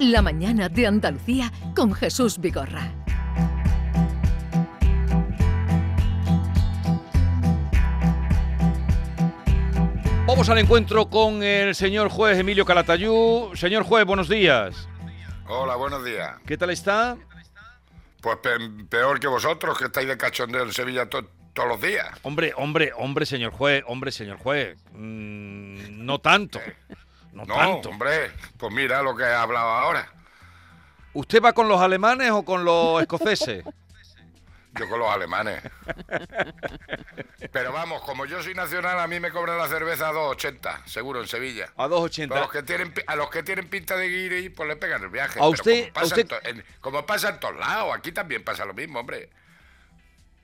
La mañana de Andalucía con Jesús Vigorra. Vamos al encuentro con el señor juez Emilio Calatayú. Señor juez, buenos días. Hola, buenos días. ¿Qué tal está? Pues peor que vosotros, que estáis de cachondeo en Sevilla todos los días. Hombre, hombre, hombre, señor juez, hombre, señor juez. Mm, no tanto. No, No, tanto. hombre, pues mira lo que he hablado ahora. ¿Usted va con los alemanes o con los escoceses? Yo con los alemanes. Pero vamos, como yo soy nacional, a mí me cobran la cerveza a 2,80, seguro, en Sevilla. A A los 2,80. que tienen, a los que tienen pinta de guiri, pues le pegan el viaje. A Pero usted- como pasa, a usted- en to- en- como pasa en todos lados, aquí también pasa lo mismo, hombre.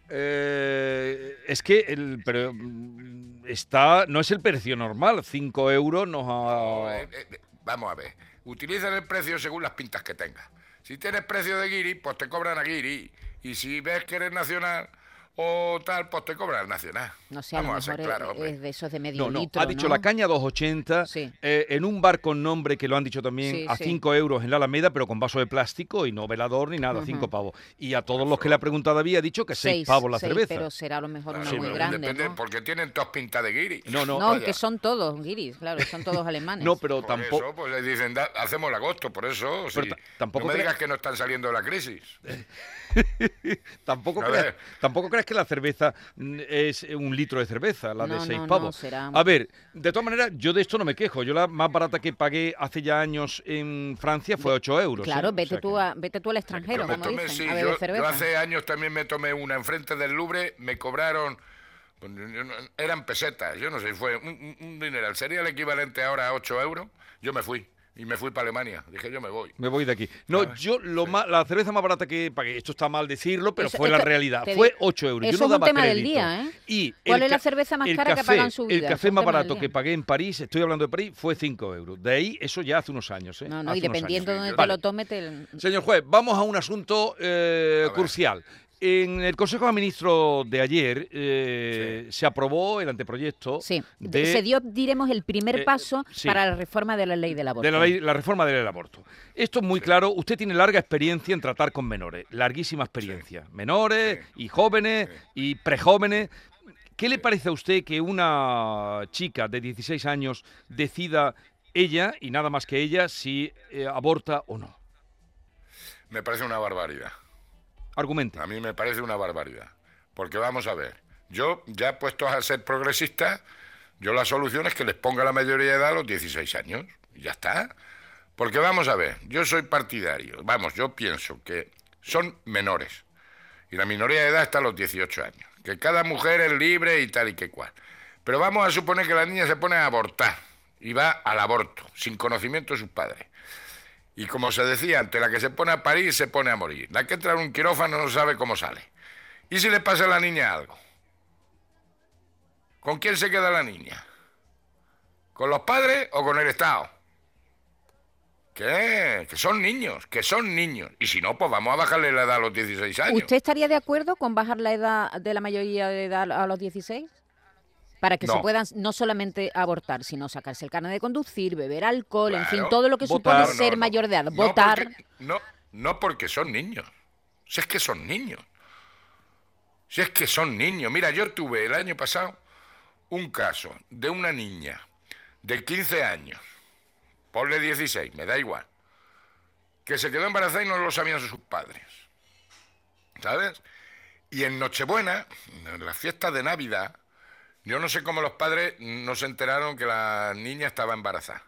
Eh, es que el, pero, mm, está, no es el precio normal. 5 euros nos No, ha... eh, eh, vamos a ver. Utilizan el precio según las pintas que tengas. Si tienes precio de guiri, pues te cobran a guiri. Y si ves que eres nacional o tal, pues te cobran nacional. No sé, a lo Vamos a mejor ser claros, es, es de esos de medio No, no, litro, ha dicho ¿no? la caña 2,80 Sí. eh, en un bar con nombre que lo han dicho también Sí, a sí. 5 euros en la Alameda, pero con vaso de plástico y no velador ni nada, Ujú. 5 pavos. Y a todos los que le ha preguntado había dicho que 6 Seis, pavos la seis, cerveza. pero será a lo mejor una Claro, muy pero grande, depende, ¿no? Porque tienen todas pintas de guiri. No, no, No, que son todos guiris, claro, son todos alemanes. No, pero Por tampoco... eso, pues le dicen, "Da- hacemos el agosto, por eso. Sí. tampoco no me digas que no están saliendo de la crisis. Tampoco creas, tampoco creas que la cerveza mm, es un litro de cerveza, la de No, 6 no, no, pavos. será- A ver, de todas maneras, yo de esto no me quejo. Yo la más barata que pagué hace ya años en Francia fue 8 euros. Claro, ¿eh? O vete sea tú, a, vete tú al extranjero, como tomé, dicen, sí, a yo, cerveza. yo hace años también me tomé una enfrente del Louvre, me cobraron, pues, eran pesetas, yo no sé, fue un, un- un dineral, sería el equivalente ahora a 8 euros, yo me fui, y me fui para Alemania, dije yo me voy. Me voy de aquí. No, ¿Sabes? yo lo más, la cerveza más barata que pagué, esto está mal decirlo, pero Eso- fue la realidad. Fue digo, 8 euros. eso yo no es un daba tema del crédito. día, ¿eh? Y ¿Cuál es la cerveza más cara que café- paga en su vida? El café un más tema del barato que pagué en París, estoy hablando de París, fue 5 euros. De ahí, eso ya hace unos años. ¿eh? No, no, y Hace dependiendo de donde Vale. te lo tome, te... Señor juez, vamos a un asunto eh, A crucial. En el Consejo de Ministros de ayer eh, se aprobó el anteproyecto Sí, de, se dio, diremos, el primer Eh, paso sí. para la reforma de la ley del aborto. de la, ley- la reforma del aborto. Esto es muy claro. Usted tiene larga experiencia en tratar con menores, larguísima experiencia. Menores y jóvenes y prejóvenes. ¿Qué le parece a usted que una chica de 16 años decida ella y nada más que ella si eh, aborta o no? Me parece una barbaridad, Argumente. a mí me parece una barbaridad, porque vamos a ver, yo ya puesto a ser progresista, yo la solución es que les ponga la mayoría de edad a los 16 años, y ya está. Porque vamos a ver, yo soy partidario, vamos, yo pienso que son menores. Y la minoría de edad está a los 18 años. Que cada mujer es libre y tal y que cual. Pero vamos a suponer que la niña se pone a abortar y va al aborto, sin conocimiento de sus padres. Y como se decía antes, la que se pone a parir se pone a morir. La que entra en un quirófano no sabe cómo sale. ¿Y si le pasa a la niña algo? ¿Con quién se queda la niña? ¿Con los padres o con el Estado? ¿Qué? Que son niños, que son niños. Y si no, pues vamos a bajarle la edad a los 16 años. ¿Usted estaría de acuerdo con bajar la edad de la mayoría de edad a los 16? Para que se puedan no solamente abortar, sino sacarse el carnet de conducir, beber alcohol, en fin, todo lo que Votar. supone ser mayor de edad. No Votar. porque- no, no porque son niños. Si es que son niños. Si es que son niños. Mira, yo tuve el año pasado un caso de una niña de 15 años, ponle 16, me da igual, que se quedó embarazada y no lo sabían sus padres. ¿Sabes? Y en Nochebuena, en las fiestas de Navidad, yo no sé cómo los padres no se enteraron que la niña estaba embarazada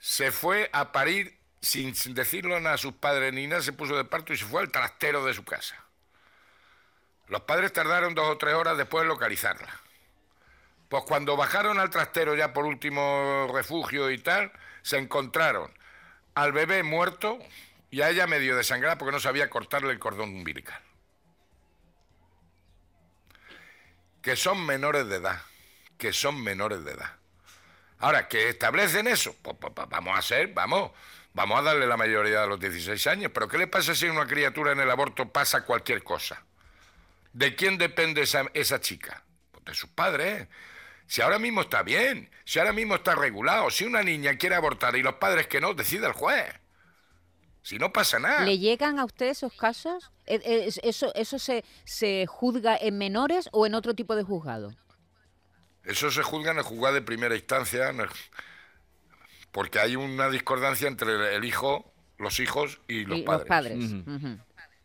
se fue a parir sin, decirlo a sus padres ni nada, se puso de parto y se fue al trastero de su casa. Los padres tardaron dos o tres horas después en localizarla. Pues cuando bajaron al trastero ya por último refugio y tal, se encontraron al bebé muerto y a ella medio desangrada porque no sabía cortarle el cordón umbilical. Que son menores de edad, que son menores de edad. Ahora, que establecen eso, pues, pues, pues, vamos a hacer, vamos, vamos a darle la mayoría a los 16 años. Pero ¿qué le pasa si una criatura en el aborto pasa cualquier cosa? ¿De quién depende esa, esa chica? Pues de sus padres. Si ahora mismo está bien, si ahora mismo está regulado, si una niña quiere abortar y los padres que no, decide el juez. Si no pasa nada. ¿Le llegan a usted esos casos? ¿E- e- es- ¿Eso, eso se, se juzga en menores o en otro tipo de juzgado? Eso se juzga en el juzgado de primera instancia, porque hay una discordancia entre el hijo, los hijos y los Y padres. Los padres.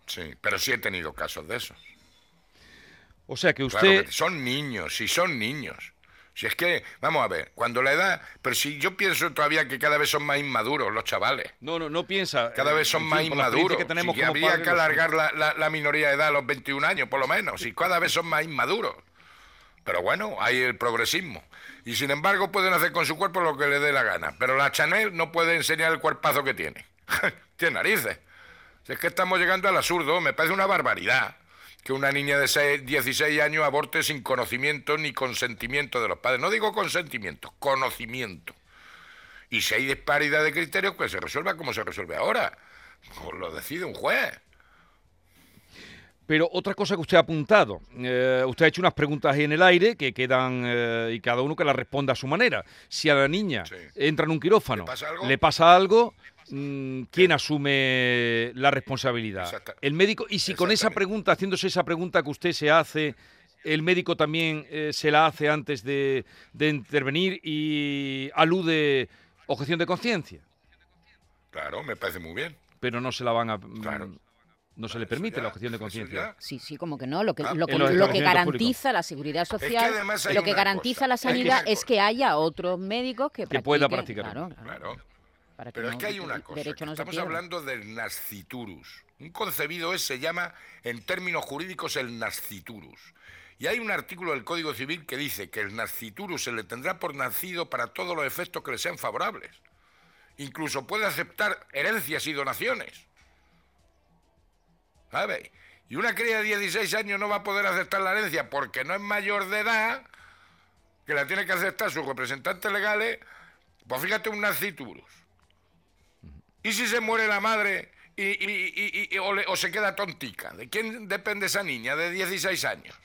Sí, pero sí he tenido casos de eso. O sea que Claro usted... que son niños, si son niños. Si es que, vamos a ver, cuando la edad, pero si yo pienso todavía que cada vez son más inmaduros los chavales. No, no, no piensa... Cada eh, vez son en más fin, inmaduros. que tenemos Si como habría que alargar la, la- la minoría de edad a los 21 años, por lo menos. Si cada vez son más inmaduros. Pero bueno, hay el progresismo. Y sin embargo pueden hacer con su cuerpo lo que les dé la gana. Pero la Chanel no puede enseñar el cuerpazo que tiene. tiene narices. Si es que estamos llegando al absurdo, me parece una barbaridad que una niña de seis- 16 años aborte sin conocimiento ni consentimiento de los padres. No digo consentimiento, conocimiento. Y si hay disparidad de criterios, pues se resuelva como se resuelve ahora. Pues lo decide un juez. Pero otra cosa que usted ha apuntado, eh, usted ha hecho unas preguntas ahí en el aire que quedan eh, y cada uno que las responda a su manera. Si a la niña Sí. entra en un quirófano, ¿Le pasa algo? le pasa algo, ¿quién asume la responsabilidad? El médico. Y si con esa pregunta, haciéndose esa pregunta que usted se hace, el médico también eh, se la hace antes de, de intervenir y alude objeción de conciencia, Claro, me parece muy bien. pero no se la van a. mm, Claro. No se le permite ya, la objeción de conciencia. Sí, sí, como que no. Lo que, Ah, lo que, lo que garantiza la seguridad que social, además hay lo que garantiza cosa, la sanidad es que haya otros médicos que, Que pueda practicar. Claro, claro, Claro. Para Pero es que hay una cosa. que no estamos hablando del nasciturus. Un concebido es, se llama, en términos jurídicos, el nasciturus. Y hay un artículo del Código Civil que dice que el nasciturus se le tendrá por nacido para todos los efectos que le sean favorables. Incluso puede aceptar herencias y donaciones. ¿Sabe? Y una cría de 16 años no va a poder aceptar la herencia porque no es mayor de edad, que la tiene que aceptar sus representantes legales. Pues fíjate un nasciturus. ¿Y si se muere la madre y, y- y- y- o, le- o se queda tontica? ¿De quién depende esa niña de 16 años?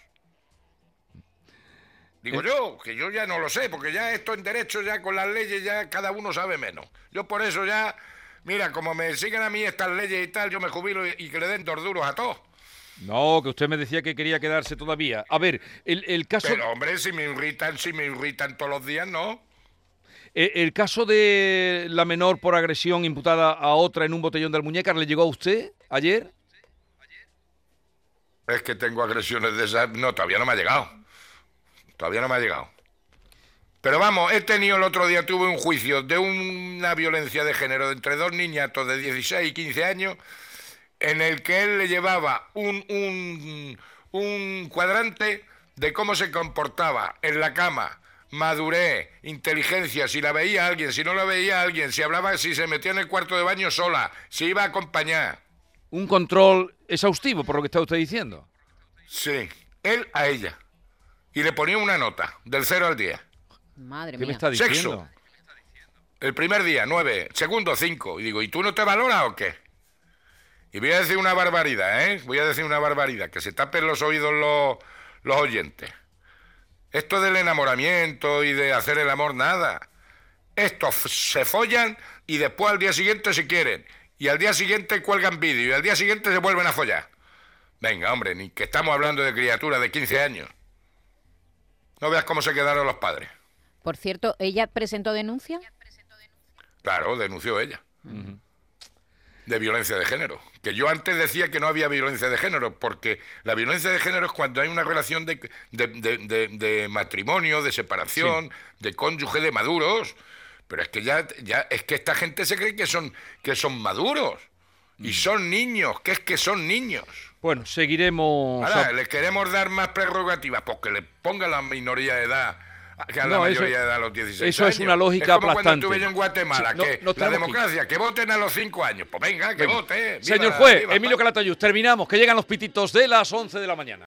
Digo Eh. yo, que yo ya no lo sé, porque ya esto en derecho, ya con las leyes, ya cada uno sabe menos. Yo por eso ya, mira, como me siguen a mí estas leyes y tal, yo me jubilo y, y que le den dos duros a todos. No, que usted me decía que quería quedarse todavía. A ver, el, el caso, Pero hombre, si me irritan, si me irritan todos los días, no. El, el caso de la menor por agresión imputada a otra en un botellón de Almuñécar, ¿le llegó a usted ayer? Es que tengo agresiones de esas. No, todavía no me ha llegado. Todavía no me ha llegado. Pero vamos, he tenido el otro día, tuve un juicio de una violencia de género entre dos niñatos de 16 y 15 años, en el que él le llevaba un, un, un cuadrante de cómo se comportaba en la cama, madurez, inteligencia, si la veía alguien, si no la veía alguien, si hablaba, si se metía en el cuarto de baño sola, si iba a acompañar. Un control exhaustivo, por lo que está usted diciendo. Sí, él a ella. Y le ponía una nota, del 0 al 10. Madre ¿Qué me mía. está Sexo. diciendo? El primer día, 9. Segundo, 5. Y digo, ¿y tú no te valoras o qué? Y voy a decir una barbaridad, ¿eh? Voy a decir una barbaridad, que se tapen los oídos los, los oyentes. Esto del enamoramiento y de hacer el amor, nada. Estos se follan y después al día siguiente se quieren. Y al día siguiente cuelgan vídeo y al día siguiente se vuelven a follar. Venga, hombre, ni que estamos hablando de criaturas de 15 años. No veas cómo se quedaron los padres. Por cierto, ¿ella presentó denuncia? Claro, denunció ella. De violencia de género. Que yo antes decía que no había violencia de género, porque la violencia de género es cuando hay una relación de, de- de- matrimonio, de separación, de cónyuge de maduros. Pero es que ya, ya es que esta gente se cree que son, que son maduros. Y son niños, que es que son niños. Bueno, seguiremos... Ahora, les queremos dar más prerrogativas, porque le ponga la minoría de edad que a la No, eso- mayoría de edad a los 16 eso es años. una lógica es como aplastante. cuando estuve yo en Guatemala, no- que no la democracia, que voten a los 5 años. Pues venga, que Venga. vote. viva Señor juez, Emilio. Calatayud, terminamos, que llegan los pititos de las 11 de la mañana.